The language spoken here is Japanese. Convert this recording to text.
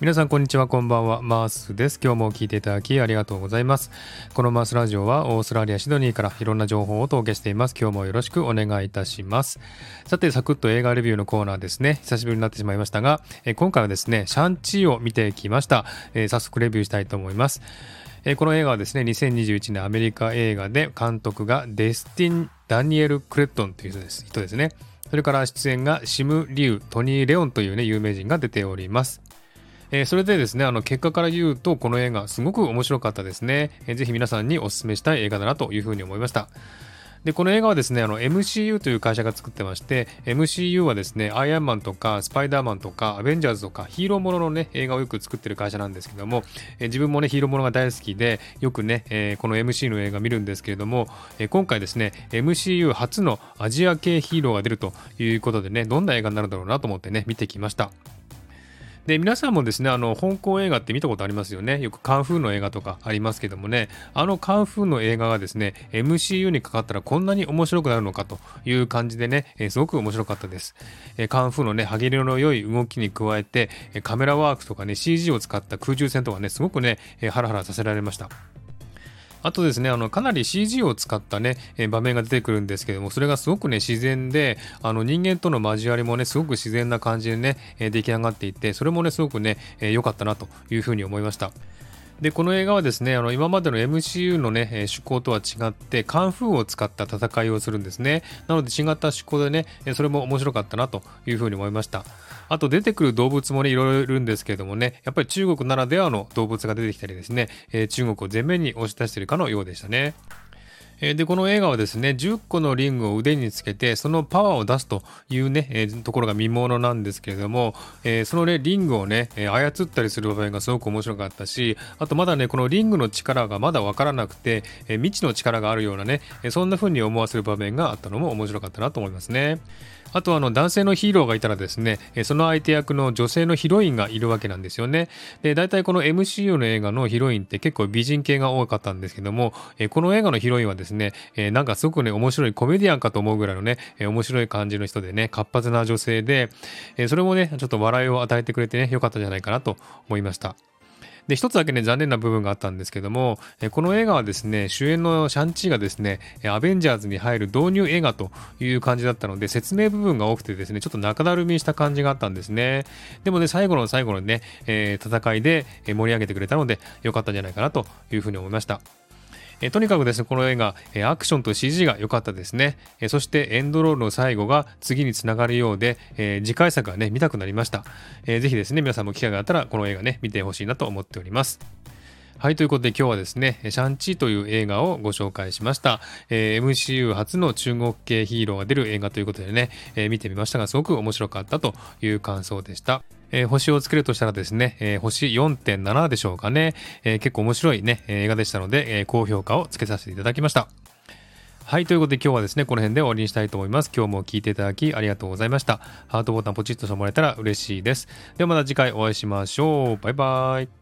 皆さんこんにちはこんばんは。マースです。今日も聞いていただきありがとうございます。このマースラジオはオーストラリアシドニーからいろんな情報をお届けしています。今日もよろしくお願いいたします。さてサクッと映画レビューのコーナーですね。久しぶりになってしまいましたが今回はですねシャンチーを見てきました、早速レビューしたいと思います。この映画はですね2021年アメリカ映画で監督がデスティン・ダニエル・クレットンという人です人ですね。それから出演がシム・リュウ、トニー・レオンというね有名人が出ております。えー、それでですね、あの結果から言うと、この映画、すごく面白かったですね。えー、ぜひ皆さんにお勧めしたい映画だなというふうに思いました。で、この映画はですね、あの MCU という会社が作ってまして、MCU はですね、アイアンマンとか、スパイダーマンとか、アベンジャーズとか、ヒーローもののね、映画をよく作ってる会社なんですけども、え自分もね、ヒーローものが大好きで、よくね、えこの MC の映画見るんですけれども、え今回ですね、MCU 初のアジア系ヒーローが出るということでね、どんな映画になるだろうなと思ってね、見てきました。で皆さんもですねあの香港映画って見たことありますよね。よくカンフーの映画とかありますけどもね。あのカンフーの映画がですね MCU にかかったらこんなに面白くなるのかという感じでね、え、すごく面白かったです、え、カンフーのね歯切れの良い動きに加えてカメラワークとかね CG を使った空中戦とかねすごくね、え、ハラハラさせられました。あとですね、あの、かなり CG を使ったね、え場面が出てくるんですけども、それがすごくね、自然で、あの、人間との交わりもね、すごく自然な感じでね、え出来上がっていて、それもね、すごくね、良、えかったなというふうに思いました。で、この映画はですね、あの今までの MCU のね、趣向とは違って、カンフーを使った戦いをするんですね。なので違った趣向でね、それも面白かったなというふうに思いました。あと出てくる動物もね、いろいろいるんですけれどもね、やっぱり中国ならではの動物が出てきたりですね、中国を前面に押し出しているかのようでしたね。えで、この映画はですね、10個のリングを腕につけて、そのパワーを出すというね、え、ところが見ものなんですけれども、え、そのね、リングをね、え操ったりする場面がすごく面白かったし、あとまだね、このリングの力がまだわからなくて、え未知の力があるようなね、そんな風に思わせる場面があったのも面白かったなと思いますね。あとあの男性のヒーローがいたらですね、その相手役の女性のヒロインがいるわけなんですよね。で、大体この MCU の映画のヒロインって結構美人系が多かったんですけども、この映画のヒロインはですね、ねえなんかすごくね、面白いコメディアンかと思うぐらいのねえ、面白い感じの人でね、活発な女性でえ、それもね、ちょっと笑いを与えてくれてね、良かったんじゃないかなと思いました。で、一つだけね、残念な部分があったんですけども、えこの映画はですね、主演のシャンチーがですね、アベンジャーズに入る導入映画という感じだったので、説明部分が多くてですね、ちょっと中だるみした感じがあったんですね。でもね、最後の最後のね、えー、戦いで盛り上げてくれたので、良かったんじゃないかなというふうに思いました。えとにかくですね、この映画、えアクションと CG が良かったですね。えそしてエンドロールの最後が次につながるようで、え次回作がね、見たくなりました。えー、ぜひですね、皆さんも機会があったらこの映画ね、見てほしいなと思っております。はい、ということで今日はですね、シャンチーという映画をご紹介しました。えー、MCU 初の中国系ヒーローが出る映画ということでね、えー、見てみましたが、すごく面白かったという感想でした。えー、星をつけるとしたらですね、えー、星4.7でしょうかね、えー、結構面白いね、映画でしたので、え高評価をつけさせていただきました。はい。ということで今日はですね、この辺で終わりにしたいと思います。今日も聞いていただきありがとうございました。ハートボタンポチッとしてもらえたら嬉しいです。ではまた次回お会いしましょう。バイバイ。